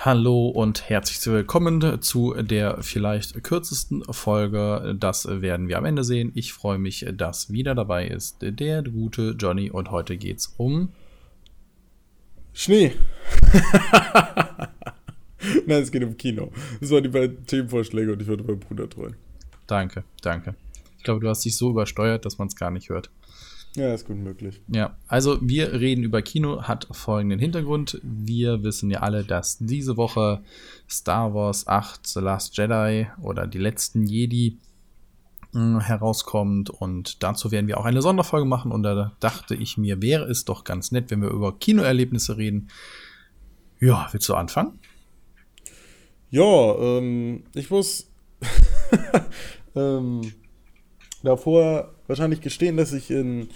Hallo und herzlich willkommen zu der vielleicht kürzesten Folge. Das werden wir am Ende sehen. Ich freue mich, dass wieder dabei ist der gute Johnny und heute geht's um Schnee. Nein, es geht um Kino. Das waren die beiden Themenvorschläge und ich würde meinem Bruder treuen. Danke, danke. Ich glaube, du hast dich so übersteuert, dass man es gar nicht hört. Ja, ist gut möglich. Ja, also wir reden über Kino, hat folgenden Hintergrund. Wir wissen ja alle, dass diese Woche Star Wars 8 The Last Jedi oder die letzten Jedi äh, herauskommt und dazu werden wir auch eine Sonderfolge machen und da dachte ich mir, wäre es doch ganz nett, wenn wir über Kinoerlebnisse reden. Ja, willst du anfangen? Ja, ähm, ich muss ähm, davor wahrscheinlich gestehen, dass ich in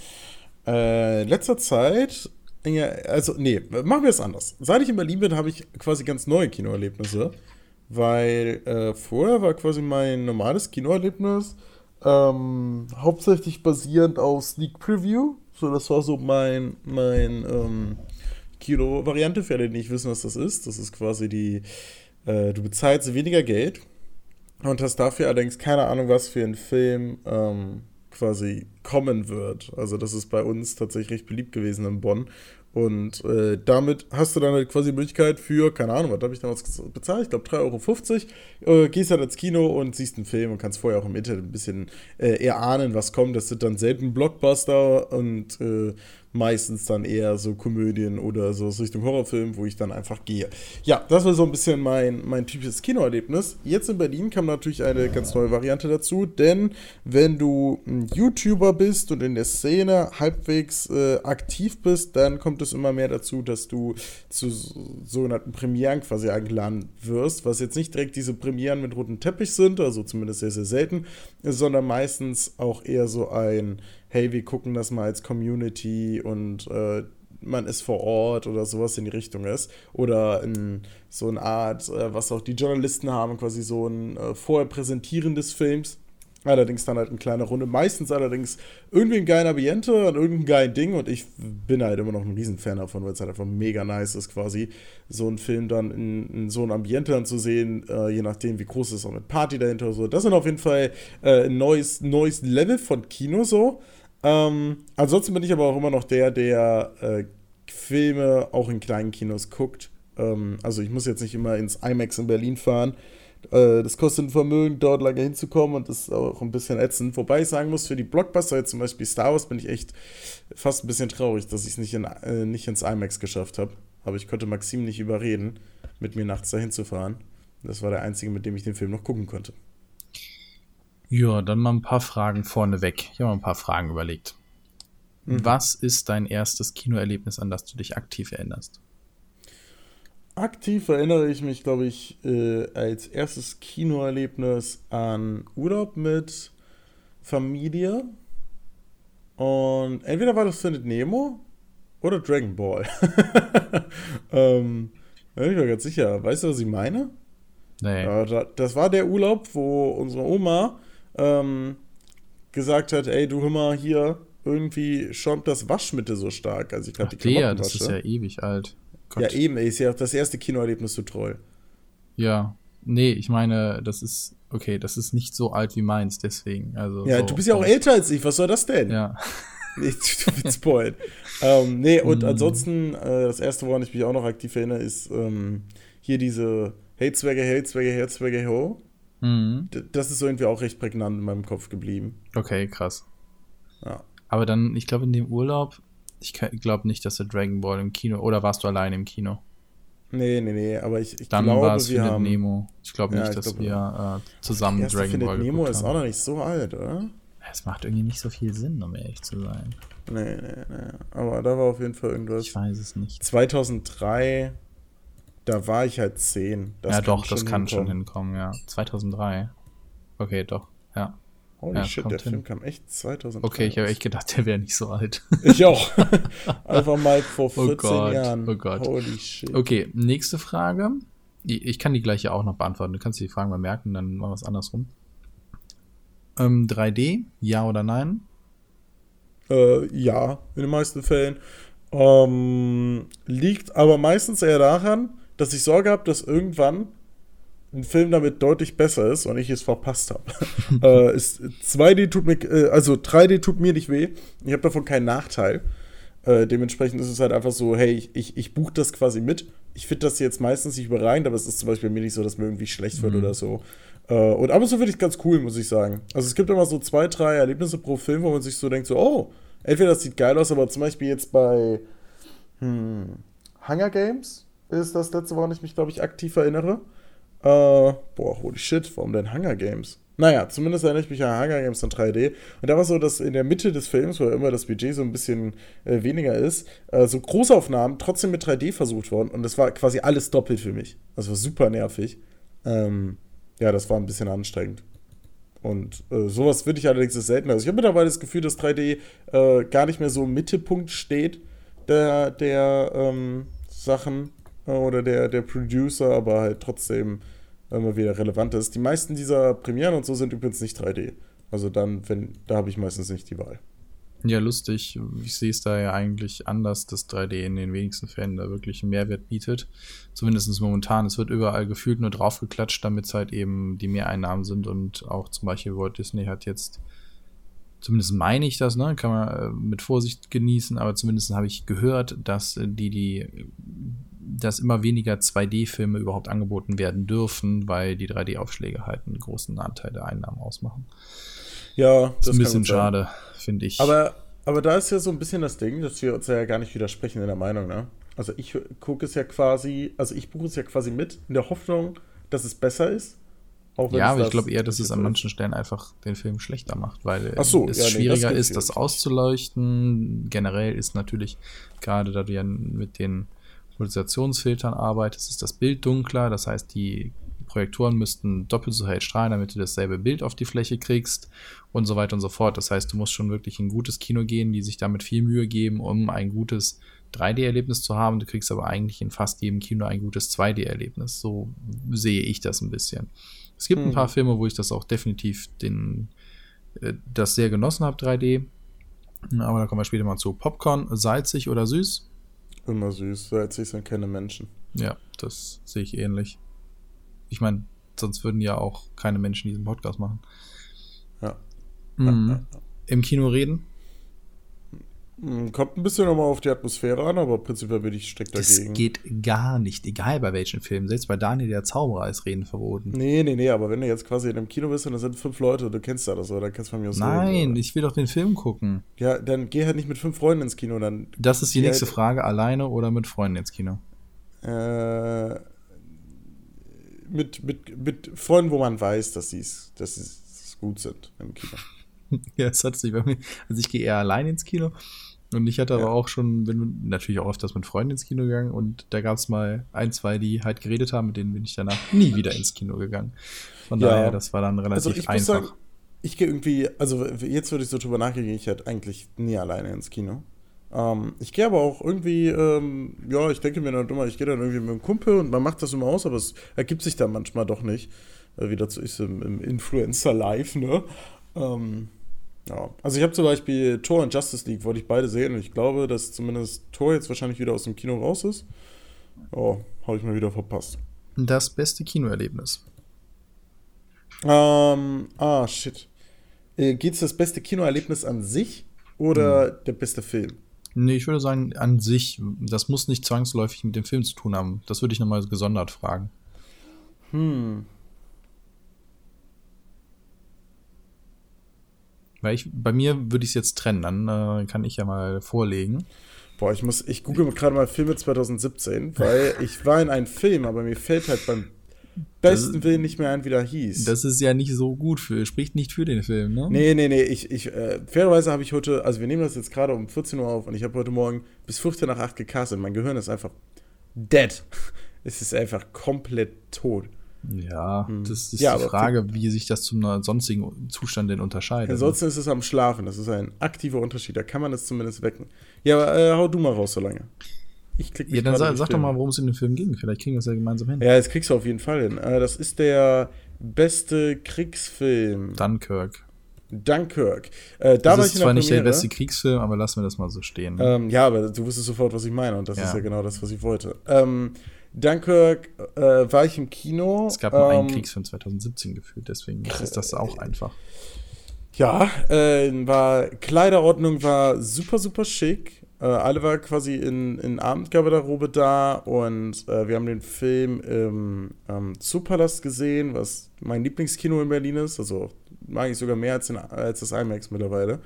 äh, letzter Zeit, ja, also nee, machen wir es anders. Seit ich in Berlin bin, habe ich quasi ganz neue Kinoerlebnisse, weil äh, vorher war quasi mein normales Kinoerlebnis ähm, hauptsächlich basierend auf Sneak Preview. So, das war so mein, mein ähm, Kino-Variante, für alle, die nicht wissen, was das ist. Das ist quasi die, äh, du bezahlst weniger Geld und hast dafür allerdings keine Ahnung, was für ein Film ähm, quasi kommen wird. Also das ist bei uns tatsächlich recht beliebt gewesen in Bonn. Und äh, damit hast du dann halt quasi die Möglichkeit für, keine Ahnung, was habe ich damals bezahlt? Ich glaube 3,50 Euro. Äh, gehst halt ins Kino und siehst einen Film und kannst vorher auch im Internet ein bisschen äh, erahnen, was kommt. Das sind dann selten Blockbuster und äh, meistens dann eher so Komödien oder so Richtung Horrorfilm, wo ich dann einfach gehe. Ja, das war so ein bisschen mein, mein typisches Kinoerlebnis. Jetzt in Berlin kam natürlich eine ganz neue Variante dazu, denn wenn du ein YouTuber bist und in der Szene halbwegs äh, aktiv bist, dann kommt es immer mehr dazu, dass du zu sogenannten Premieren quasi eingeladen wirst, was jetzt nicht direkt diese Premieren mit rotem Teppich sind, also zumindest sehr, sehr selten, sondern meistens auch eher so ein hey, wir gucken das mal als Community und äh, man ist vor Ort oder sowas in die Richtung ist. Oder in so eine Art, äh, was auch die Journalisten haben, quasi so ein äh, vorher Präsentieren des Films. Allerdings dann halt eine kleine Runde. Meistens allerdings irgendwie ein geiler Ambiente und irgendein geiles Ding. Und ich bin halt immer noch ein Riesenfan davon, weil es halt einfach mega nice ist, quasi so einen Film dann in, in so einem Ambiente dann zu sehen, äh, je nachdem, wie groß es ist, auch mit Party dahinter oder so. Das sind auf jeden Fall äh, ein neues, neues Level von Kino so. Ähm, ansonsten bin ich aber auch immer noch der, der äh, Filme auch in kleinen Kinos guckt. Ähm, also ich muss jetzt nicht immer ins IMAX in Berlin fahren. Äh, das kostet ein Vermögen, dort lange hinzukommen und das ist auch ein bisschen ätzend. Wobei ich sagen muss, für die Blockbuster, jetzt zum Beispiel Star Wars, bin ich echt fast ein bisschen traurig, dass ich es nicht, in, äh, nicht ins IMAX geschafft habe. Aber ich konnte Maxim nicht überreden, mit mir nachts dahin zu fahren. Das war der einzige, mit dem ich den Film noch gucken konnte. Ja, dann mal ein paar Fragen vorneweg. Ich habe mal ein paar Fragen überlegt. Mhm. Was ist dein erstes Kinoerlebnis, an das du dich aktiv erinnerst? Aktiv erinnere ich mich, glaube ich, äh, als erstes Kinoerlebnis an Urlaub mit Familie. Und entweder war das Findet Nemo oder Dragon Ball. ähm, bin ich mir ganz sicher. Weißt du, was ich meine? Nee. Ja, das war der Urlaub, wo unsere Oma ähm, gesagt hat, ey, du hör mal hier, irgendwie schäumt das Waschmittel so stark. Also ich glaube, die Klamotten das ist ja ewig alt. Gott. Ja, eben, ey, ist ja auch das erste Kinoerlebnis so treu. Ja, nee, ich meine, das ist, okay, das ist nicht so alt wie meins, deswegen. Also ja, so, du bist ja auch älter als ich, was soll das denn? Ja. Nee, du bist spoiled. ähm, nee, und mm. ansonsten, äh, das erste, woran ich mich auch noch aktiv erinnere, ist ähm, hier diese Hey Zwerge, Hey Zwerge, Hey Zwerge, Ho. Mhm. Das ist irgendwie auch recht prägnant in meinem Kopf geblieben. Okay, krass. Ja. Aber dann, ich glaube, in dem Urlaub, ich glaube nicht, dass der Dragon Ball im Kino, oder warst du allein im Kino? Nee, nee, nee, aber ich, ich dann glaube, war es wir haben, Nemo. Ich glaube nicht, ja, ich dass glaub, wir äh, zusammen Dragon Findet Ball Nemo ist auch noch nicht so alt, oder? Es macht irgendwie nicht so viel Sinn, um ehrlich zu sein. Nee, nee, nee. Aber da war auf jeden Fall irgendwas. Ich weiß es nicht. 2003 da war ich halt zehn. Das ja, doch, das kann hinkommen. schon hinkommen, ja. 2003. Okay, doch, ja. Holy ja, shit, der hin. Film kam echt 2003. Okay, ich habe echt gedacht, der wäre nicht so alt. Ich auch. Einfach mal vor 14 oh Gott, Jahren. Oh Gott. Holy shit. Okay, nächste Frage. Ich kann die gleiche auch noch beantworten. Du kannst die Fragen mal merken, dann machen wir es andersrum. Ähm, 3D, ja oder nein? Äh, ja, in den meisten Fällen. Ähm, liegt aber meistens eher daran, dass ich Sorge habe, dass irgendwann ein Film damit deutlich besser ist und ich es verpasst habe. äh, 2D tut mir, äh, also 3D tut mir nicht weh. Ich habe davon keinen Nachteil. Äh, dementsprechend ist es halt einfach so, hey, ich, ich, ich buche das quasi mit. Ich finde das jetzt meistens nicht überragend, aber es ist zum Beispiel mir nicht so, dass mir irgendwie schlecht wird mhm. oder so. Äh, und aber so finde ich ganz cool, muss ich sagen. Also es gibt immer so zwei, drei Erlebnisse pro Film, wo man sich so denkt, so, oh, entweder das sieht geil aus, aber zum Beispiel jetzt bei hm, Hunger Games ist das letzte, woran ich mich, glaube ich, aktiv erinnere. Äh, boah, holy shit, warum denn Hunger Games? Naja, zumindest erinnere ich mich an Hunger Games in 3D. Und da war so, dass in der Mitte des Films, wo immer das Budget so ein bisschen äh, weniger ist, äh, so Großaufnahmen trotzdem mit 3D versucht wurden. Und das war quasi alles doppelt für mich. Das war super nervig. Ähm, ja, das war ein bisschen anstrengend. Und äh, sowas würde ich allerdings seltener. Also ich habe mittlerweile das Gefühl, dass 3D äh, gar nicht mehr so im Mittelpunkt steht der, der ähm, Sachen oder der, der Producer, aber halt trotzdem immer wieder relevant ist. Die meisten dieser Premieren und so sind übrigens nicht 3D. Also dann, wenn, da habe ich meistens nicht die Wahl. Ja, lustig. Ich sehe es da ja eigentlich anders, dass 3D in den wenigsten Fällen da wirklich einen Mehrwert bietet. Zumindest momentan. Es wird überall gefühlt nur draufgeklatscht, damit es halt eben die Mehreinnahmen sind und auch zum Beispiel Walt Disney hat jetzt zumindest meine ich das, ne, kann man äh, mit Vorsicht genießen, aber zumindest habe ich gehört, dass die, die, dass immer weniger 2D-Filme überhaupt angeboten werden dürfen, weil die 3D-Aufschläge halt einen großen Anteil der Einnahmen ausmachen. Ja, das ist ein bisschen schade, finde ich. Aber, aber da ist ja so ein bisschen das Ding, dass wir uns ja gar nicht widersprechen in der Meinung, ne? Also ich gucke es ja quasi, also ich buche es ja quasi mit in der Hoffnung, dass es besser ist ja, aber ich glaube eher, dass es an manchen Stellen einfach den Film schlechter macht, weil so, es ja, schwieriger nee, das ist, das auszuleuchten. Generell ist natürlich, gerade da du ja mit den Polarisationsfiltern arbeitest, ist das Bild dunkler. Das heißt, die Projektoren müssten doppelt so hell strahlen, damit du dasselbe Bild auf die Fläche kriegst und so weiter und so fort. Das heißt, du musst schon wirklich in ein gutes Kino gehen, die sich damit viel Mühe geben, um ein gutes 3D-Erlebnis zu haben. Du kriegst aber eigentlich in fast jedem Kino ein gutes 2D-Erlebnis. So sehe ich das ein bisschen. Es gibt hm. ein paar Filme, wo ich das auch definitiv den, äh, das sehr genossen habe, 3D. Aber da kommen wir später mal zu. Popcorn, salzig oder süß? Immer süß. Salzig sind keine Menschen. Ja, das sehe ich ähnlich. Ich meine, sonst würden ja auch keine Menschen diesen Podcast machen. Ja. Mhm. Im Kino reden? Hm, kommt ein bisschen nochmal auf die Atmosphäre an, aber prinzipiell bin ich strikt dagegen. Das geht gar nicht, egal bei welchen Filmen. Selbst bei Daniel der Zauberer ist Reden verboten. Nee, nee, nee, aber wenn du jetzt quasi in einem Kino bist und da sind fünf Leute, du kennst ja das, oder dann kannst du von mir aus Nein, reden, ich will doch den Film gucken. Ja, dann geh halt nicht mit fünf Freunden ins Kino. Dann das ist die nächste halt Frage, alleine oder mit Freunden ins Kino? Äh, mit, mit, mit Freunden, wo man weiß, dass sie dass sie's gut sind im Kino. ja, das hat sich bei mir. Also ich gehe eher allein ins Kino und ich hatte ja. aber auch schon, bin natürlich auch öfters mit Freunden ins Kino gegangen und da gab es mal ein, zwei, die halt geredet haben, mit denen bin ich danach nie wieder ins Kino gegangen. Von ja. daher, das war dann relativ also ich einfach. Sagen, ich gehe irgendwie, also jetzt würde ich so drüber nachdenken, ich halt eigentlich nie alleine ins Kino. Ähm, ich gehe aber auch irgendwie, ähm, ja, ich denke mir dann immer, ich gehe dann irgendwie mit einem Kumpel und man macht das immer aus, aber es ergibt sich dann manchmal doch nicht. Äh, wie dazu ist im, im Influencer Live, ne? Ähm, ja, also ich habe zum Beispiel Tor und Justice League, wollte ich beide sehen und ich glaube, dass zumindest Tor jetzt wahrscheinlich wieder aus dem Kino raus ist. Oh, habe ich mal wieder verpasst. Das beste Kinoerlebnis. Ähm, ah, shit. Äh, Geht es das beste Kinoerlebnis an sich oder hm. der beste Film? Nee, ich würde sagen, an sich. Das muss nicht zwangsläufig mit dem Film zu tun haben. Das würde ich nochmal gesondert fragen. Hm. Weil ich, bei mir würde ich es jetzt trennen, dann äh, kann ich ja mal vorlegen. Boah, ich muss, ich google gerade mal Filme 2017, weil ich war in einem Film, aber mir fällt halt beim besten das, Willen nicht mehr ein, wie der hieß. Das ist ja nicht so gut für, spricht nicht für den Film, ne? Nee, nee, nee, ich, ich, äh, fairerweise habe ich heute, also wir nehmen das jetzt gerade um 14 Uhr auf und ich habe heute Morgen bis 15 nach 8 gecastet. Mein Gehirn ist einfach dead. es ist einfach komplett tot. Ja, hm. das ist ja, die Frage, wie sich das zum sonstigen Zustand denn unterscheidet. Ansonsten ist es am Schlafen. Das ist ein aktiver Unterschied. Da kann man es zumindest wecken. Ja, aber äh, hau du mal raus so lange. Ich klick ja, dann sag, sag doch mal, worum es in dem Film ging. Vielleicht kriegen wir es ja gemeinsam hin. Ja, das kriegst du auf jeden Fall hin. Äh, das ist der beste Kriegsfilm. Dunkirk. Dunkirk. Äh, da das ist zwar nicht der beste Kriegsfilm, aber lassen wir das mal so stehen. Ne? Ähm, ja, aber du wusstest sofort, was ich meine und das ja. ist ja genau das, was ich wollte. Ähm, Dunkirk äh, war ich im Kino. Es gab nur einen ähm, Kriegsfilm 2017 gefühlt, deswegen ist das auch einfach. Ja, äh, war Kleiderordnung war super, super schick. Äh, alle waren quasi in, in Abendgarderobe da und äh, wir haben den Film im ähm, Zoopalast gesehen, was mein Lieblingskino in Berlin ist. Also mag ich sogar mehr als, in, als das IMAX mittlerweile.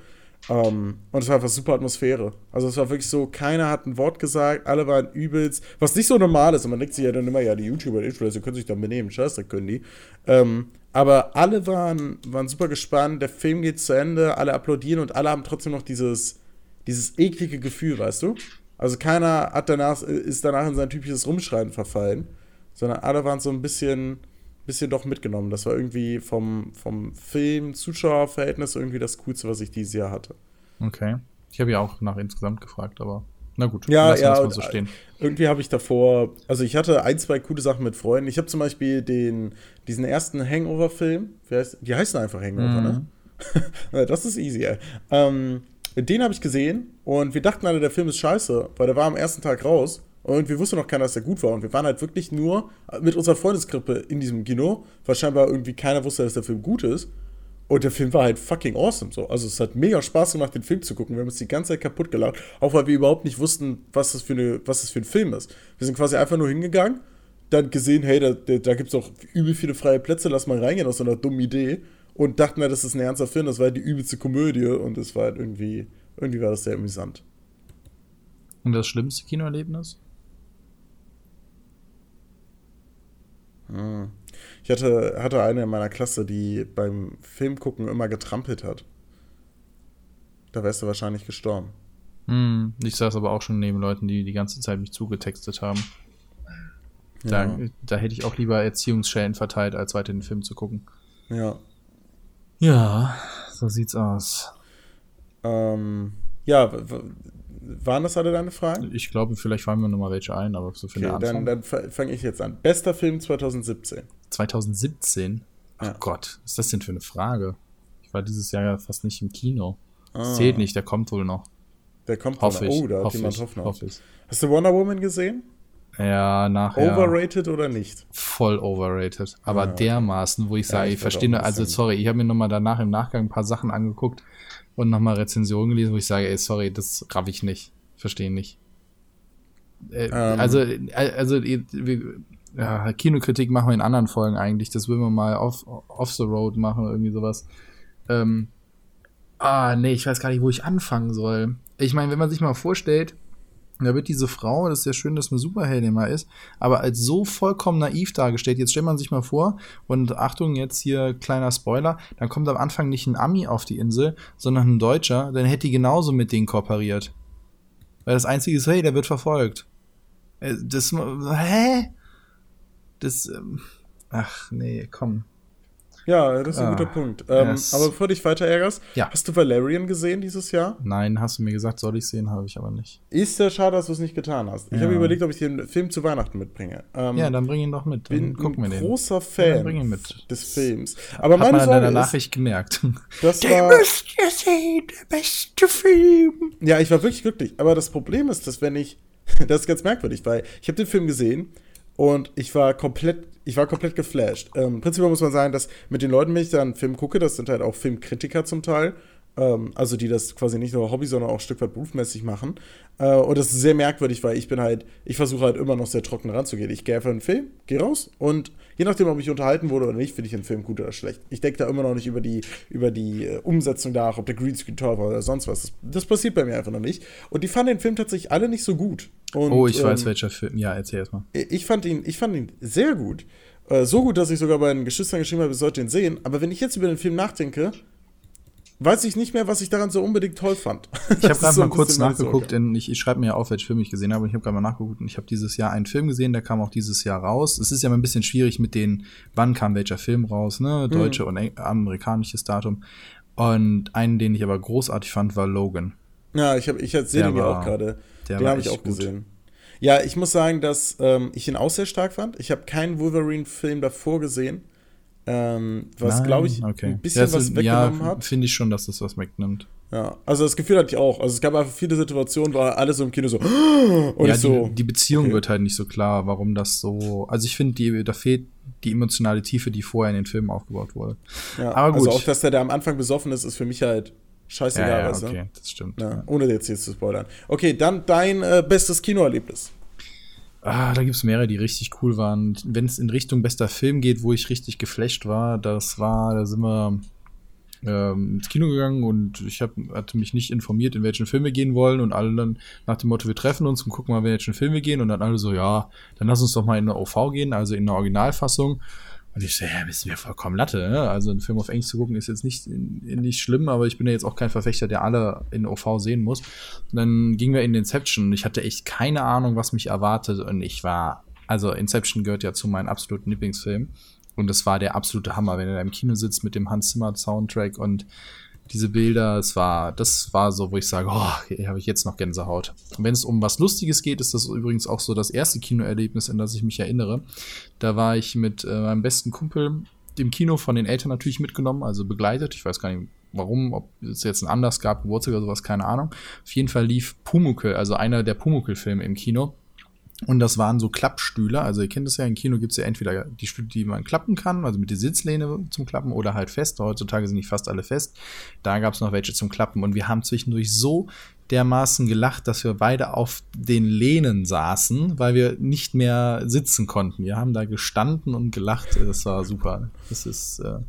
Ähm, und es war einfach super Atmosphäre. Also es war wirklich so, keiner hat ein Wort gesagt, alle waren übelst, was nicht so normal ist. Und man denkt sich ja dann immer, ja, die YouTuber, die Influencer können sich dann benehmen, scheiße, können die. Ähm, aber alle waren, waren super gespannt, der Film geht zu Ende, alle applaudieren und alle haben trotzdem noch dieses, dieses eklige Gefühl, weißt du? Also keiner hat danach, ist danach in sein typisches Rumschreien verfallen, sondern alle waren so ein bisschen, bisschen doch mitgenommen. Das war irgendwie vom, vom Film-Zuschauer-Verhältnis irgendwie das Coolste, was ich dieses Jahr hatte. Okay. Ich habe ja auch nach insgesamt gefragt, aber na gut, Ja, lassen wir ja, mal so stehen. Irgendwie habe ich davor, also ich hatte ein, zwei coole Sachen mit Freunden. Ich habe zum Beispiel den, diesen ersten Hangover-Film, wie heißt- die heißen einfach Hangover, ne? Ja, das ist easy, ey. Ähm, den habe ich gesehen und wir dachten alle, der Film ist scheiße, weil der war am ersten Tag raus und wir wussten noch keiner, dass der gut war. Und wir waren halt wirklich nur mit unserer Freundesgruppe in diesem Kino, weil scheinbar irgendwie keiner wusste, dass der Film gut ist. Und der Film war halt fucking awesome so. Also es hat mega Spaß gemacht, den Film zu gucken. Wir haben uns die ganze Zeit kaputt gelacht, auch weil wir überhaupt nicht wussten, was das für, eine, was das für ein Film ist. Wir sind quasi einfach nur hingegangen, dann gesehen, hey, da, da, gibt es auch übel viele freie Plätze, lass mal reingehen aus so einer dummen Idee. Und dachten wir, das ist ein ernster Film, das war halt die übelste Komödie und es war halt irgendwie, irgendwie war das sehr amüsant. Und das schlimmste Kinoerlebnis? Ich hatte, hatte eine in meiner Klasse, die beim Filmgucken immer getrampelt hat. Da wärst du wahrscheinlich gestorben. Hm, ich saß aber auch schon neben Leuten, die die ganze Zeit mich zugetextet haben. Da, Ja. da hätte ich auch lieber Erziehungsschellen verteilt, als weiter den Film zu gucken. Ja. Ja, so sieht's aus. Ähm, ja, waren das alle deine Fragen? Ich glaube, vielleicht fallen mir noch mal welche ein, aber so für den Okay, Anfang. dann, dann fange ich jetzt an. Bester Film 2017. 2017? Ach Ja. Gott, was ist das denn für eine Frage? Ich war dieses Jahr ja fast nicht im Kino. Das Ah. zählt nicht, der kommt wohl noch. Der kommt Hoffe noch. ich. Oh, da hat jemand ich, Hoffnung. hoffe ich. Hast du Wonder Woman gesehen? Ja, nachher. Overrated oder nicht? voll overrated. Aber Ah, okay. dermaßen, wo ich Ja, sage, ich ich verstehe also sorry, ich habe mir nochmal danach im Nachgang ein paar Sachen angeguckt und nochmal Rezensionen gelesen, wo ich sage, ey, sorry, das raff ich nicht. Verstehe nicht. Äh, Ähm. also, äh, also, ja, Kinokritik machen wir in anderen Folgen eigentlich. Das würden wir mal off, off the road machen, irgendwie sowas. Ähm, ah, nee, ich weiß gar nicht, wo ich anfangen soll. Ich meine, wenn man sich mal vorstellt, da wird diese Frau, das ist ja schön, dass eine Superheldin mal ist, aber als so vollkommen naiv dargestellt. Jetzt stellt man sich mal vor, und Achtung, jetzt hier kleiner Spoiler, dann kommt am Anfang nicht ein Ami auf die Insel, sondern ein Deutscher, dann hätte die genauso mit denen kooperiert. Weil das Einzige ist, hey, der wird verfolgt. Äh, Das, hä? Das, ähm, ach nee, komm. Ja, das ist ein Ah, guter Punkt. Ähm, yes. Aber bevor du dich weiter ärgerst, Ja. hast du Valerian gesehen dieses Jahr? Nein, hast du mir gesagt, soll ich sehen, habe ich aber nicht. Ist ja schade, dass du es nicht getan hast. Ich Ja. habe überlegt, ob ich den Film zu Weihnachten mitbringe. Ähm, Ja, dann bring ihn doch mit, dann bin gucken wir ein den. großer Ja, Fan dann bring ihn mit. des Films. Aber Hat meine man an Sorge deiner Nachricht gemerkt. das war, müsst ihr sehen, der beste Film. ja, ich war wirklich glücklich. Aber das Problem ist, dass wenn ich, das ist ganz merkwürdig, weil ich habe den Film gesehen und ich war komplett, ich war komplett geflasht. Ähm, prinzipiell muss man sagen, dass mit den Leuten, wenn ich da einen Film gucke, das sind halt auch Filmkritiker zum Teil, ähm, also die das quasi nicht nur Hobby, sondern auch ein Stück weit berufsmäßig machen. Äh, und das ist sehr merkwürdig, weil ich bin halt, ich versuche halt immer noch sehr trocken ranzugehen. Ich gehe einfach in einen Film, gehe raus und je nachdem, ob ich unterhalten wurde oder nicht, finde ich den Film gut oder schlecht. Ich denke da immer noch nicht über die, über die äh, Umsetzung nach, ob der Greenscreen toll war oder sonst was. Das, das passiert bei mir einfach noch nicht. Und die fanden den Film tatsächlich alle nicht so gut. Und, Oh, ich weiß ähm, welcher Film. Ja, erzähl erst mal. ich fand ihn, ich fand ihn sehr gut. Äh, so gut, dass ich sogar bei den Geschwistern geschrieben habe, ich sollte ihn sehen. Aber wenn ich jetzt über den Film nachdenke, weiß ich nicht mehr, was ich daran so unbedingt toll fand. Ich habe gerade mal kurz nachgeguckt, denn ich, ich schreibe mir ja auf, welchen Film ich gesehen habe. und Ich habe gerade mal nachgeguckt und ich habe dieses Jahr einen Film gesehen, der kam auch dieses Jahr raus. Es ist ja mal ein bisschen schwierig mit den, wann kam welcher Film raus, ne? Deutsche und eng- amerikanisches Datum. Und einen, den ich aber großartig fand, war Logan. Ja, ich, hab, ich sehe den ja auch gerade. der Den habe ich auch gut. gesehen. Ja, ich muss sagen, dass ähm, ich ihn auch sehr stark fand. Ich habe keinen Wolverine-Film davor gesehen, ähm, was, glaube ich, okay. ein bisschen das was weggenommen ja, hat. finde ich schon, dass das was wegnimmt. Ja, also das Gefühl hatte ich auch. Also es gab einfach viele Situationen, wo alle so im Kino so und ja, ich so. die, die Beziehung okay. wird halt nicht so klar, warum das so. Also ich finde, die, da fehlt die emotionale Tiefe, die vorher in den Filmen aufgebaut wurde. Ja, Aber gut. Also auch, dass der da am Anfang besoffen ist, ist für mich halt scheißegal, Ja, ja, weißt du? okay, das stimmt. Ja, ohne jetzt hier zu spoilern. Okay, dann dein äh, bestes Kinoerlebnis. Ah, da gibt's mehrere, die richtig cool waren. Wenn es in Richtung bester Film geht, wo ich richtig geflasht war, das war, da sind wir ähm, ins Kino gegangen und ich hab, hatte mich nicht informiert, in welchen Film wir gehen wollen und alle dann nach dem Motto, wir treffen uns und gucken mal, in welchen Film wir gehen und dann alle so, ja, dann lass uns doch mal in eine OV gehen, also in eine Originalfassung. Und ich so, ja, bist mir vollkommen Latte, ne? Also einen Film auf Englisch zu gucken ist jetzt nicht, nicht schlimm, aber ich bin ja jetzt auch kein Verfechter, der alle in OV sehen muss. Und dann gingen wir in Inception und ich hatte echt keine Ahnung, was mich erwartet und ich war, also Inception gehört ja zu meinen absoluten Lieblingsfilmen. Und es war der absolute Hammer, wenn er im Kino sitzt mit dem Hans Zimmer Soundtrack und diese Bilder, es war, das war so, wo ich sage, oh, hier habe ich jetzt noch Gänsehaut. Und wenn es um was Lustiges geht, ist das übrigens auch so das erste Kinoerlebnis, an das ich mich erinnere. Da war ich mit äh, meinem besten Kumpel im Kino von den Eltern natürlich mitgenommen, also begleitet. Ich weiß gar nicht, warum, ob es jetzt einen Anlass gab, Geburtstag oder sowas, keine Ahnung. Auf jeden Fall lief Pumukel, also einer der Pumukel-Filme im Kino. Und das waren so Klappstühle. Also ihr kennt es ja, im Kino gibt es ja entweder die Stühle, die man klappen kann, also mit der Sitzlehne zum Klappen oder halt fest. Heutzutage sind nicht fast alle fest. Da gab es noch welche zum Klappen. Und wir haben zwischendurch so dermaßen gelacht, dass wir beide auf den Lehnen saßen, weil wir nicht mehr sitzen konnten. Wir haben da gestanden und gelacht. Das war super. Das ist, äh,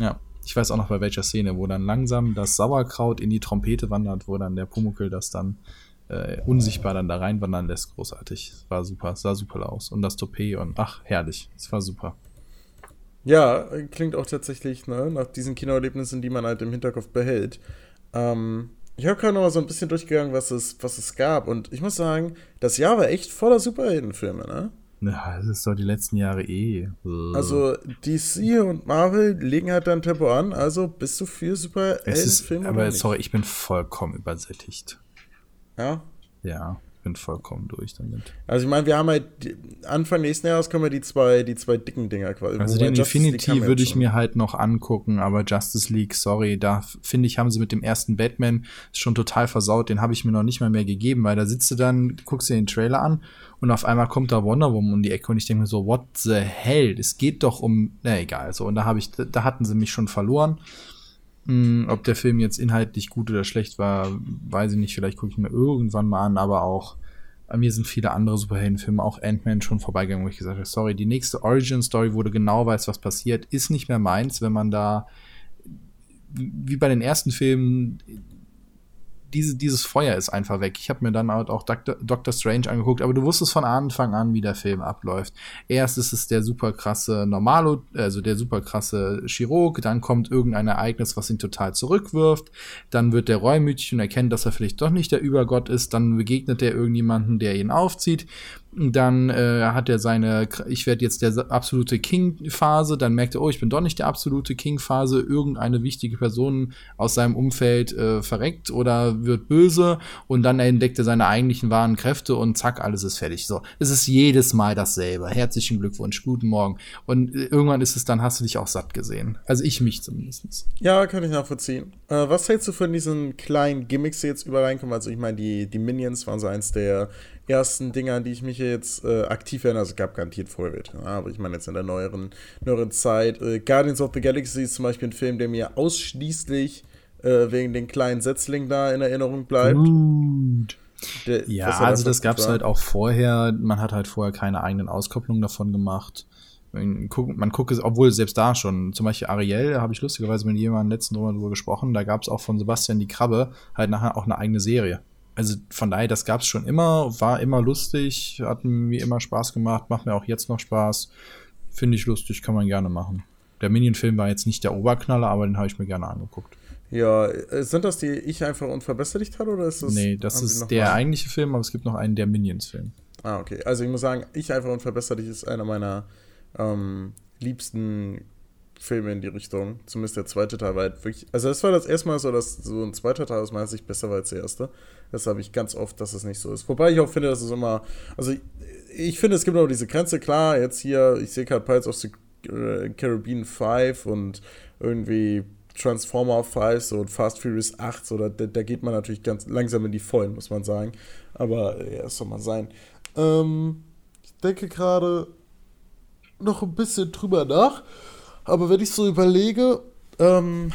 ja. Ich weiß auch noch bei welcher Szene, wo dann langsam das Sauerkraut in die Trompete wandert, wo dann der Pumuckel das dann äh, unsichtbar dann da reinwandern lässt. Großartig. Es war super. Es sah super aus. Und das Toupet und ach, herrlich. Es war super. Ja, klingt auch tatsächlich ne, nach diesen Kinoerlebnissen, die man halt im Hinterkopf behält. Ähm, ich habe gerade noch mal so ein bisschen durchgegangen, was es, was es gab. Und ich muss sagen, das Jahr war echt voller Superheldenfilme, ne? Ja, das ist doch die letzten Jahre eh. Also DC und Marvel legen halt dann Tempo an. Also bist du für Superheldenfilme? aber sorry, ich bin vollkommen übersättigt. Ja. Ja, ich bin vollkommen durch damit. Also ich meine, wir haben halt Anfang nächsten Jahres kommen ja die zwei, die zwei dicken Dinger quasi. Also den Infinity würde ich schon. mir halt noch angucken, aber Justice League, sorry, da finde ich, haben sie mit dem ersten Batman schon total versaut. Den habe ich mir noch nicht mal mehr gegeben, weil da sitzt du dann, guckst dir den Trailer an und auf einmal kommt da Wonder Woman um die Ecke und ich denke mir so, what the hell? Es geht doch um, na egal, so. Und da habe ich, da hatten sie mich schon verloren. Hm, ob der Film jetzt inhaltlich gut oder schlecht war, weiß ich nicht. Vielleicht gucke ich mir irgendwann mal an, aber auch bei mir sind viele andere Superheldenfilme, auch Ant-Man, schon vorbeigegangen, wo ich gesagt habe, sorry, die nächste Origin-Story, wo du genau weißt, was passiert, ist nicht mehr meins, wenn man da, wie bei den ersten Filmen, diese, dieses Feuer ist einfach weg. Ich habe mir dann halt auch Doctor, Doctor Strange angeguckt, aber du wusstest von Anfang an, wie der Film abläuft. Erst ist es der super krasse Normalo, also der super krasse Chirurg, dann kommt irgendein Ereignis, was ihn total zurückwirft, dann wird der reumütig und erkennt, dass er vielleicht doch nicht der Übergott ist, dann begegnet er irgendjemanden, der ihn aufzieht, dann äh, hat er seine, ich werde jetzt der absolute King-Phase, dann merkt er, oh, ich bin doch nicht der absolute King-Phase, irgendeine wichtige Person aus seinem Umfeld äh, verreckt oder wird böse und dann entdeckt er seine eigentlichen wahren Kräfte und zack, alles ist fertig. So, es ist jedes Mal dasselbe. Herzlichen Glückwunsch, guten Morgen. Und äh, irgendwann ist es dann, hast du dich auch satt gesehen. Also ich mich zumindest. Ja, kann ich nachvollziehen. Äh, was hältst du von diesen kleinen Gimmicks, die jetzt überall reinkommen? Also ich meine, die, die Minions waren so eins der ersten Dinger, an die ich mich jetzt äh, aktiv erinnere. Also es gab garantiert vorher ja, aber ich meine jetzt in der neueren, neueren Zeit. Äh, Guardians of the Galaxy ist zum Beispiel ein Film, der mir ausschließlich äh, wegen den kleinen Setzlingen da in Erinnerung bleibt. Gut. Der, Ja, also da das gab's war. halt auch vorher. Man hat halt vorher keine eigenen Auskopplungen davon gemacht. Man guckt, man guckt es, obwohl selbst da schon, zum Beispiel Ariel, habe ich lustigerweise mit jemandem letzten drüber gesprochen, da gab's auch von Sebastian die Krabbe halt nachher auch eine eigene Serie. Also von daher, das gab's schon immer, war immer lustig, hat mir immer Spaß gemacht, macht mir auch jetzt noch Spaß. Finde ich lustig, kann man gerne machen. Der Minion-Film war jetzt nicht der Oberknaller, aber den habe ich mir gerne angeguckt. Ja, äh, sind das die ich einfach unverbesserlich hatte oder ist das? nee, das ist der mal- eigentliche Film, aber es gibt noch einen der Minions-Film. Ah, okay. Also ich muss sagen, ich einfach unverbesserlich ist einer meiner ähm, liebsten Filme in die Richtung. Zumindest der zweite Teil war halt wirklich. Also das war das erste Mal so, dass so ein zweiter Teil aus meiner Sicht besser war als der erste. Das habe ich ganz oft, dass es nicht so ist. Wobei ich auch finde, dass es immer. Also ich, ich finde, es gibt auch diese Grenze, klar, jetzt hier, ich sehe gerade Pirates of the äh, Caribbean 5 und irgendwie Transformer 5 so und Fast Furious 8, so, da, da geht man natürlich ganz langsam in die Vollen, muss man sagen. Aber ja, es soll mal sein. Ähm, ich denke gerade noch ein bisschen drüber nach. Aber wenn ich so überlege, ähm,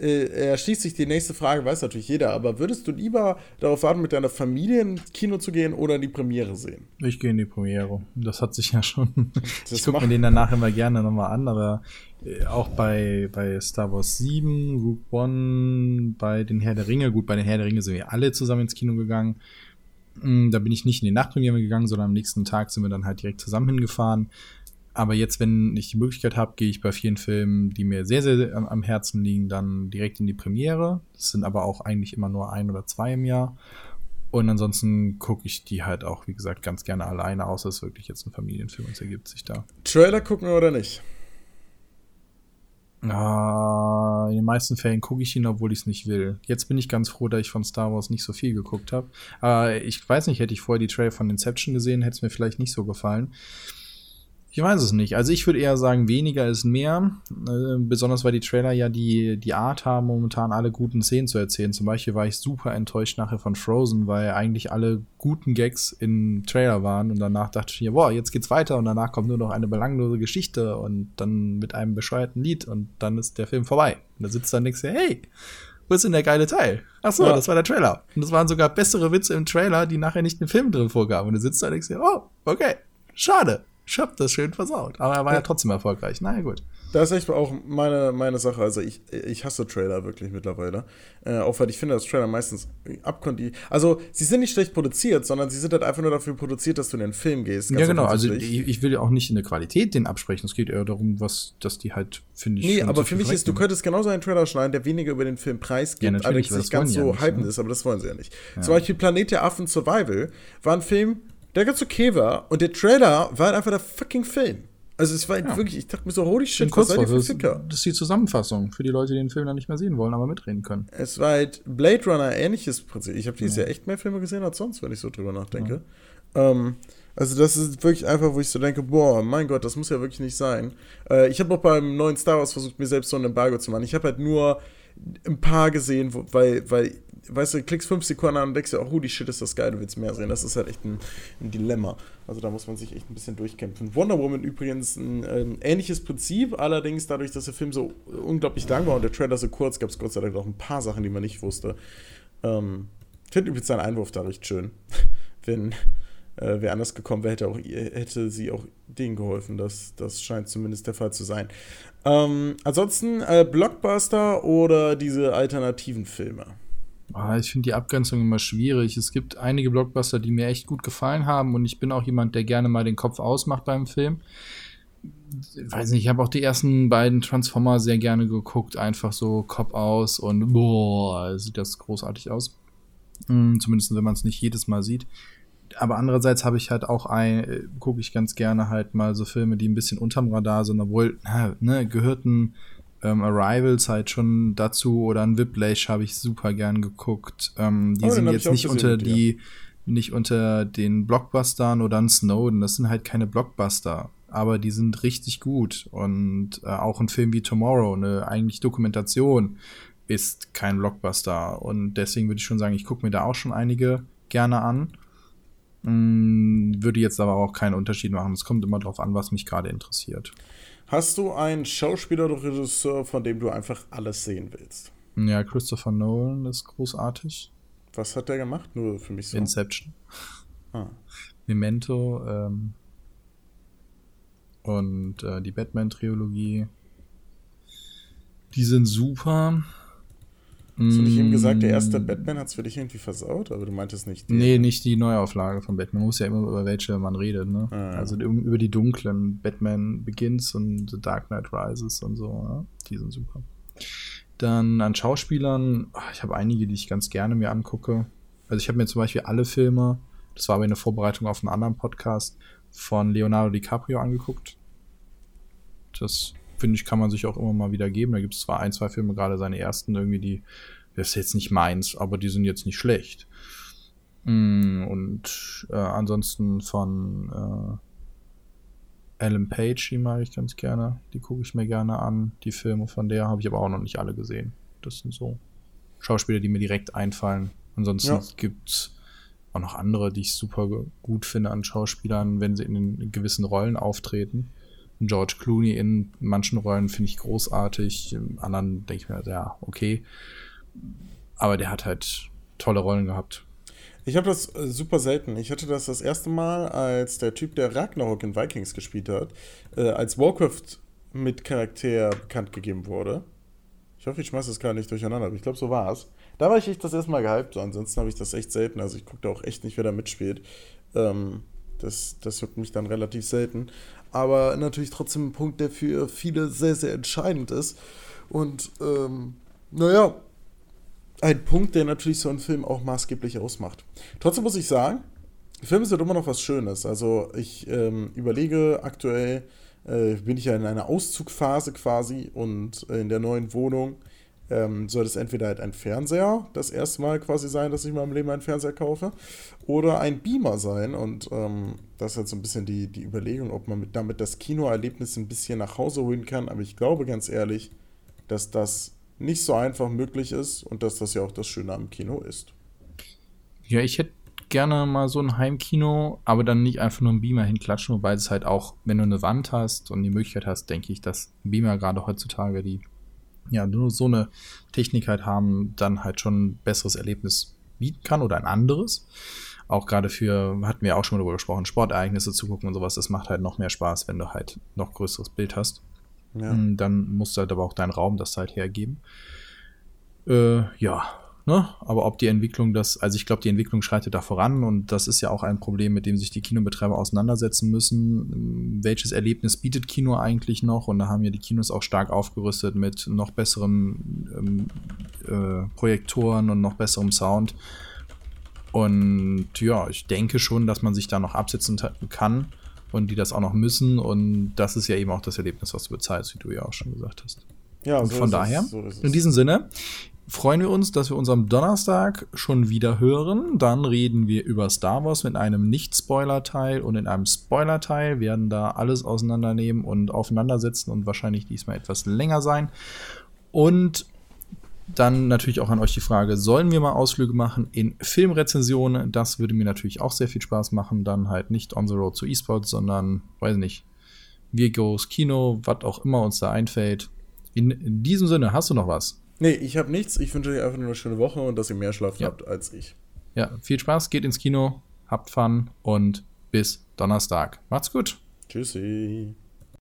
äh, erschließt sich die nächste Frage, weiß natürlich jeder, aber würdest du lieber darauf warten, mit deiner Familie ins Kino zu gehen oder die Premiere sehen? Ich gehe in die Premiere. Das hat sich ja schon. Das ich gucke mir den danach immer gerne nochmal an, aber äh, auch bei, bei Star Wars 7, Rook One, bei den Herr der Ringe, gut, bei den Herr der Ringe sind wir alle zusammen ins Kino gegangen. Mm, da bin ich nicht in die Nachtpremiere gegangen, sondern am nächsten Tag sind wir dann halt direkt zusammen hingefahren. Aber jetzt, wenn ich die Möglichkeit habe, gehe ich bei vielen Filmen, die mir sehr, sehr am Herzen liegen, dann direkt in die Premiere. Das sind aber auch eigentlich immer nur ein oder zwei im Jahr. Und ansonsten gucke ich die halt auch, wie gesagt, ganz gerne alleine, außer es ist wirklich jetzt ein Familienfilm und es ergibt sich da. Trailer gucken oder nicht? Uh, in den meisten Fällen gucke ich ihn, obwohl ich es nicht will. Jetzt bin ich ganz froh, dass ich von Star Wars nicht so viel geguckt habe. Uh, ich weiß nicht, hätte ich vorher die Trailer von Inception gesehen, hätte es mir vielleicht nicht so gefallen. Ich weiß es nicht. Also ich würde eher sagen, weniger ist mehr. Äh, besonders weil die Trailer ja die, die Art haben, momentan alle guten Szenen zu erzählen. Zum Beispiel war ich super enttäuscht nachher von Frozen, weil eigentlich alle guten Gags im Trailer waren und danach dachte ich mir, boah, jetzt geht's weiter und danach kommt nur noch eine belanglose Geschichte und dann mit einem bescheuerten Lied und dann ist der Film vorbei. Und da sitzt dann nichts, hey, wo ist denn der geile Teil? Ach so, ja. das war der Trailer. Und das waren sogar bessere Witze im Trailer, die nachher nicht im Film drin vorgaben. Und du sitzt da und denkst dir, oh, okay, schade ich hab das schön versaut. Aber er war ja, ja trotzdem erfolgreich. Na ja, gut. Das ist echt auch meine, meine Sache. Also ich, ich hasse Trailer wirklich mittlerweile. Äh, auch weil ich finde, dass Trailer meistens abkondi. Also sie sind nicht schlecht produziert, sondern sie sind halt einfach nur dafür produziert, dass du in den Film gehst. Ja, genau. Also ich, ich, will ja auch nicht in der Qualität den absprechen. Es geht eher darum, was, dass die halt, finde ich. Nee, aber für mich ist, du könntest genauso einen Trailer schneiden, der weniger über den Film preisgibt, ja, allerdings nicht ganz so ja hypend ne? ist, aber das wollen sie ja nicht. Ja. Zum Beispiel Planet der Affen Survival war ein Film, der ganz okay war und der Trailer war halt einfach der fucking Film. Also es war halt ja. wirklich, ich dachte mir so, holy shit, was seid ihr für Ficker? Das ist die Zusammenfassung für die Leute, die den Film dann nicht mehr sehen wollen, aber mitreden können. Es war halt Blade Runner ähnliches Prinzip. Ich habe dieses ja. Jahr echt mehr Filme gesehen als sonst, wenn ich so drüber nachdenke. Ja. Ähm, also das ist wirklich einfach, wo ich so denke, boah, mein Gott, das muss ja wirklich nicht sein. Äh, ich habe auch beim neuen Star Wars versucht, mir selbst so ein Embargo zu machen. Ich habe halt nur ein paar gesehen, wo, weil, weil weißt du, klickst fünf Sekunden an und denkst dir, oh, holy shit, ist das geil, du willst mehr sehen. Das ist halt echt ein, ein Dilemma. Also da muss man sich echt ein bisschen durchkämpfen. Wonder Woman übrigens ein ähm, ähnliches Prinzip, allerdings dadurch, dass der Film so unglaublich lang war und der Trailer so kurz, gab es Gott sei Dank auch ein paar Sachen, die man nicht wusste. Ähm, ich finde übrigens seinen Einwurf da recht schön. Wenn äh, wer anders gekommen wäre, hätte, auch, hätte sie auch denen geholfen. Das, das scheint zumindest der Fall zu sein. Ähm, ansonsten äh, Blockbuster oder diese alternativen Filme? Ah, ich finde die Abgrenzung immer schwierig. Es gibt einige Blockbuster, die mir echt gut gefallen haben und ich bin auch jemand, der gerne mal den Kopf ausmacht beim Film. Ich weiß nicht, ich habe auch die ersten beiden Transformer sehr gerne geguckt, einfach so Kopf aus und boah, sieht das großartig aus. Hm, zumindest wenn man es nicht jedes Mal sieht. Aber andererseits habe ich halt auch ein, äh, gucke ich ganz gerne halt mal so Filme, die ein bisschen unterm Radar sind, obwohl, ne, gehörten ähm, Arrivals halt schon dazu oder ein Whiplash habe ich super gern geguckt. Ähm, die oh, sind jetzt nicht unter die, nicht unter den Blockbustern oder ein Snowden. Das sind halt keine Blockbuster, aber die sind richtig gut. Und äh, auch ein Film wie Tomorrow, eine eigentlich Dokumentation, ist kein Blockbuster. Und deswegen würde ich schon sagen, ich gucke mir da auch schon einige gerne an. Mm, würde jetzt aber auch keinen Unterschied machen. Es kommt immer darauf an, was mich gerade interessiert. Hast du einen Schauspieler oder Regisseur, von dem du einfach alles sehen willst? Ja, Christopher Nolan ist großartig. Was hat der gemacht? Nur für mich so. Inception. Ah. Memento ähm, und äh, die Batman-Trilogie. Die sind super. Hast du nicht eben gesagt, der erste mm. Batman hat es für dich irgendwie versaut? Aber du meintest nicht die. Nee, nicht die Neuauflage von Batman. Man muss ja immer über welche man redet, ne? Ah, ja. Also über die dunklen Batman Begins und The Dark Knight Rises und so, ne? Die sind super. Dann an Schauspielern, ich habe einige, die ich ganz gerne mir angucke. Also ich habe mir zum Beispiel alle Filme, das war aber in der Vorbereitung auf einen anderen Podcast, von Leonardo DiCaprio angeguckt. Das finde ich, kann man sich auch immer mal wieder geben. Da gibt es zwar ein, zwei Filme, gerade seine ersten irgendwie, die, das ist jetzt nicht meins, aber die sind jetzt nicht schlecht. Mm, und äh, ansonsten von Ellen Page, die mag ich ganz gerne. Die gucke ich mir gerne an. Die Filme von der habe ich aber auch noch nicht alle gesehen. Das sind so Schauspieler, die mir direkt einfallen. Ansonsten ja. gibt es auch noch andere, die ich super gut finde an Schauspielern, wenn sie in gewissen Rollen auftreten. George Clooney in manchen Rollen finde ich großartig, in anderen denke ich mir, ja, okay. Aber der hat halt tolle Rollen gehabt. Ich habe das äh, super selten. Ich hatte das das erste Mal, als der Typ, der Ragnarok in Vikings gespielt hat, äh, als Warcraft mit Charakter bekannt gegeben wurde. Ich hoffe, ich schmeiße das gar nicht durcheinander, aber ich glaube, so war es. Da war ich echt das erste Mal gehypt. Ansonsten habe ich das echt selten. Also ich gucke da auch echt nicht, wer da mitspielt. Ähm, das, das juckt mich dann relativ selten. Aber natürlich trotzdem ein Punkt, der für viele sehr, sehr entscheidend ist. Und ähm, naja, ein Punkt, der natürlich so einen Film auch maßgeblich ausmacht. Trotzdem muss ich sagen, Filme sind immer noch was Schönes. Also ich ähm, überlege aktuell, äh, bin ich ja in einer Auszugphase quasi und in der neuen Wohnung ähm, soll es entweder halt ein Fernseher das erste Mal quasi sein, dass ich in meinem Leben einen Fernseher kaufe, oder ein Beamer sein. Und ähm, das ist jetzt so ein bisschen die, die Überlegung, ob man mit, damit das Kinoerlebnis ein bisschen nach Hause holen kann. Aber ich glaube ganz ehrlich, dass das nicht so einfach möglich ist und dass das ja auch das Schöne am Kino ist. Ja, ich hätte gerne mal so ein Heimkino, aber dann nicht einfach nur ein Beamer hinklatschen, wobei es halt auch, wenn du eine Wand hast und die Möglichkeit hast, denke ich, dass Beamer gerade heutzutage, die ja nur so eine Technik halt haben, dann halt schon ein besseres Erlebnis bieten kann oder ein anderes. Auch gerade für, hatten wir auch schon mal darüber gesprochen, Sportereignisse zu gucken und sowas, das macht halt noch mehr Spaß, wenn du halt noch größeres Bild hast. Ja. Hm, dann musst du halt aber auch deinen Raum das halt hergeben. Äh, ja, ne? Aber ob die Entwicklung das, also ich glaube, die Entwicklung schreitet da voran und das ist ja auch ein Problem, mit dem sich die Kinobetreiber auseinandersetzen müssen. Welches Erlebnis bietet Kino eigentlich noch? Und da haben ja die Kinos auch stark aufgerüstet mit noch besseren ähm, äh, Projektoren und noch besserem Sound. Und ja, ich denke schon, dass man sich da noch absetzen kann und die das auch noch müssen. Und das ist ja eben auch das Erlebnis, was du bezahlst, wie du ja auch schon gesagt hast. Ja, und so von daher, es, so in diesem Sinne, freuen wir uns, dass wir uns am Donnerstag schon wieder hören. Dann reden wir über Star Wars mit einem Nicht-Spoiler-Teil und in einem Spoiler-Teil werden da alles auseinandernehmen und aufeinandersetzen und wahrscheinlich diesmal etwas länger sein. Und dann natürlich auch an euch die Frage, sollen wir mal Ausflüge machen in Filmrezensionen? Das würde mir natürlich auch sehr viel Spaß machen. Dann halt nicht on the road zu E-Sports, sondern, weiß nicht, wir goes Kino, was auch immer uns da einfällt. In, in diesem Sinne, hast du noch was? Nee, ich habe nichts. Ich wünsche euch einfach nur eine schöne Woche und dass ihr mehr Schlaf ja. habt als ich. Ja, viel Spaß, geht ins Kino, habt Fun und bis Donnerstag. Macht's gut. Tschüssi.